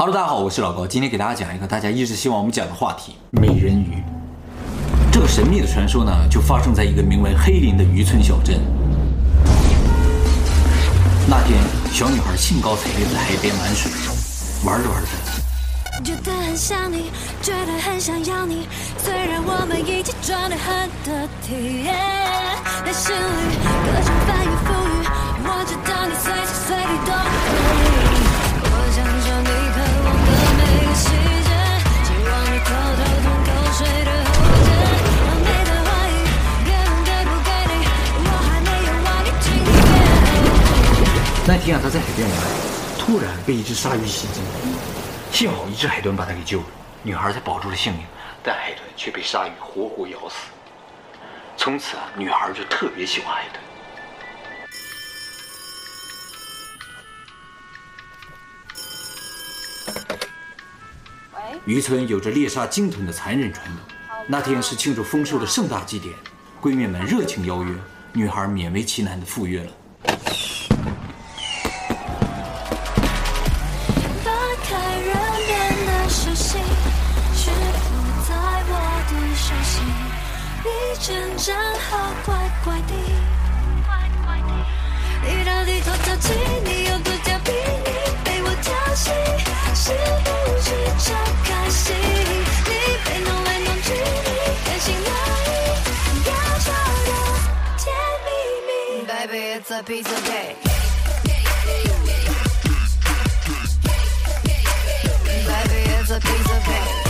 Hello，大家好，我是老高，今天给大家讲一个大家一直希望我们讲的话题——美人鱼。这个神秘的传说呢，就发生在一个名为黑林的渔村小镇。那天，小女孩兴高采烈在海边玩水，玩着玩着，觉得很想你，觉得很想要你，虽然我们一起装得很得体，在心那天啊，他在海边玩，突然被一只鲨鱼袭击，幸好一只海豚把他给救了，女孩才保住了性命，但海豚却被鲨鱼活活咬死。从此啊，女孩就特别喜欢海豚。渔村有着猎杀鲸豚的残忍传统，那天是庆祝丰收的盛大祭典，闺蜜们热情邀约，女孩勉为其难的赴约了。真真好，乖乖地，乖乖地。你到底多淘气？你有多调皮？你被我调戏，是不是超开心？你被弄来弄去，你开心吗？要快的，甜蜜蜜。Baby it's a piece of cake. Baby it's a piece of cake.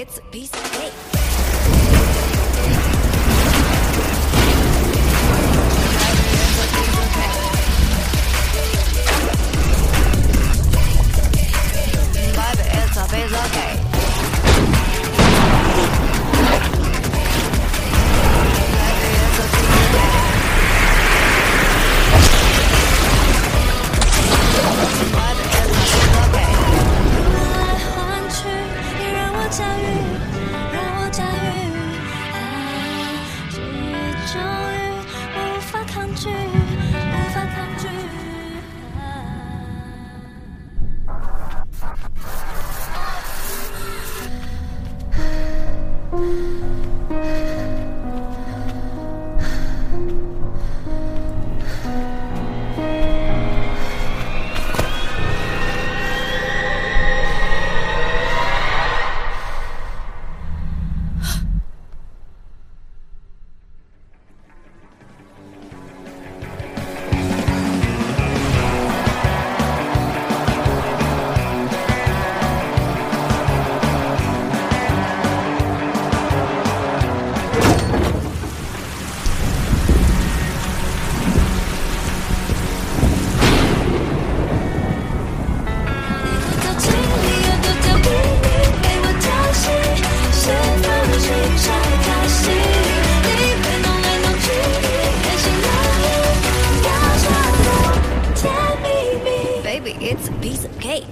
It's a piece of cake. Mm-hmm. It's a piece of cake.